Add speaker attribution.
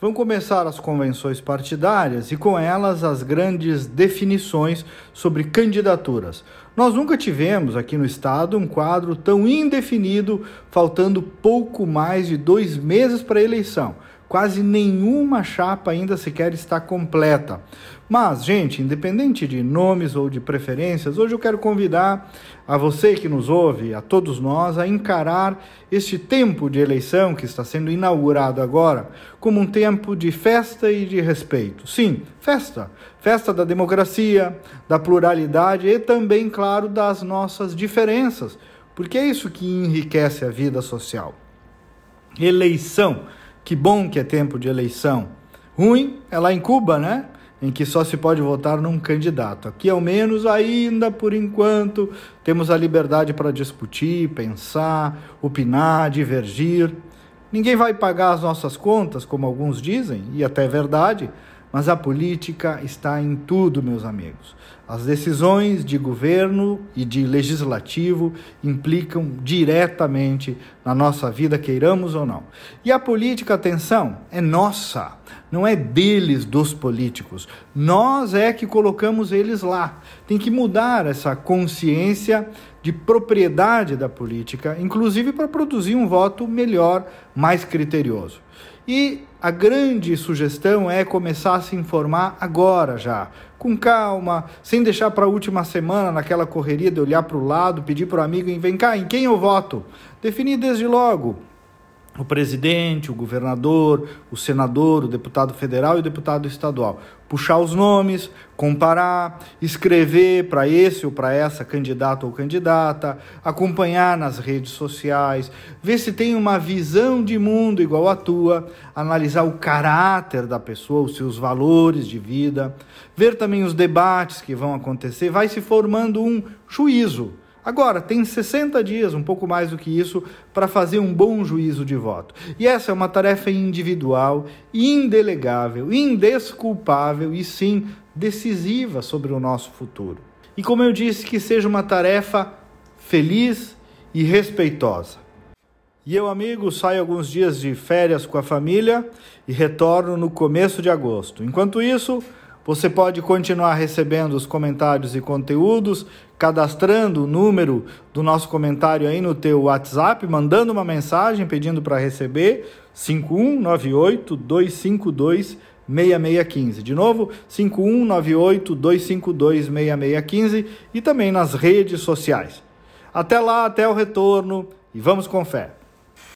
Speaker 1: Vão começar as convenções partidárias e com elas as grandes definições sobre candidaturas. Nós nunca tivemos aqui no estado um quadro tão indefinido, faltando pouco mais de dois meses para a eleição. Quase nenhuma chapa ainda sequer está completa. Mas, gente, independente de nomes ou de preferências, hoje eu quero convidar a você que nos ouve, a todos nós, a encarar este tempo de eleição que está sendo inaugurado agora como um tempo de festa e de respeito. Sim, festa. Festa da democracia, da pluralidade e também, claro, das nossas diferenças, porque é isso que enriquece a vida social. Eleição. Que bom que é tempo de eleição. Ruim é lá em Cuba, né? em que só se pode votar num candidato. Aqui, ao menos, ainda por enquanto, temos a liberdade para discutir, pensar, opinar, divergir. Ninguém vai pagar as nossas contas, como alguns dizem, e até é verdade, mas a política está em tudo, meus amigos. As decisões de governo e de legislativo implicam diretamente na nossa vida, queiramos ou não. E a política, atenção, é nossa, não é deles, dos políticos. Nós é que colocamos eles lá. Tem que mudar essa consciência de propriedade da política, inclusive para produzir um voto melhor, mais criterioso. E a grande sugestão é começar a se informar agora já, com calma, sem deixar para a última semana naquela correria de olhar para o lado, pedir para o amigo, vem cá, em quem eu voto? Definir desde logo o presidente, o governador, o senador, o deputado federal e o deputado estadual. Puxar os nomes, comparar, escrever para esse ou para essa candidato ou candidata, acompanhar nas redes sociais, ver se tem uma visão de mundo igual à tua, analisar o caráter da pessoa, os seus valores de vida, ver também os debates que vão acontecer, vai se formando um juízo Agora, tem 60 dias, um pouco mais do que isso, para fazer um bom juízo de voto. E essa é uma tarefa individual, indelegável, indesculpável e sim decisiva sobre o nosso futuro. E como eu disse, que seja uma tarefa feliz e respeitosa. E eu, amigo, saio alguns dias de férias com a família e retorno no começo de agosto. Enquanto isso, você pode continuar recebendo os comentários e conteúdos, cadastrando o número do nosso comentário aí no teu WhatsApp, mandando uma mensagem pedindo para receber 5198 252 6615. De novo, 5198 252 6615 e também nas redes sociais. Até lá, até o retorno e vamos com fé.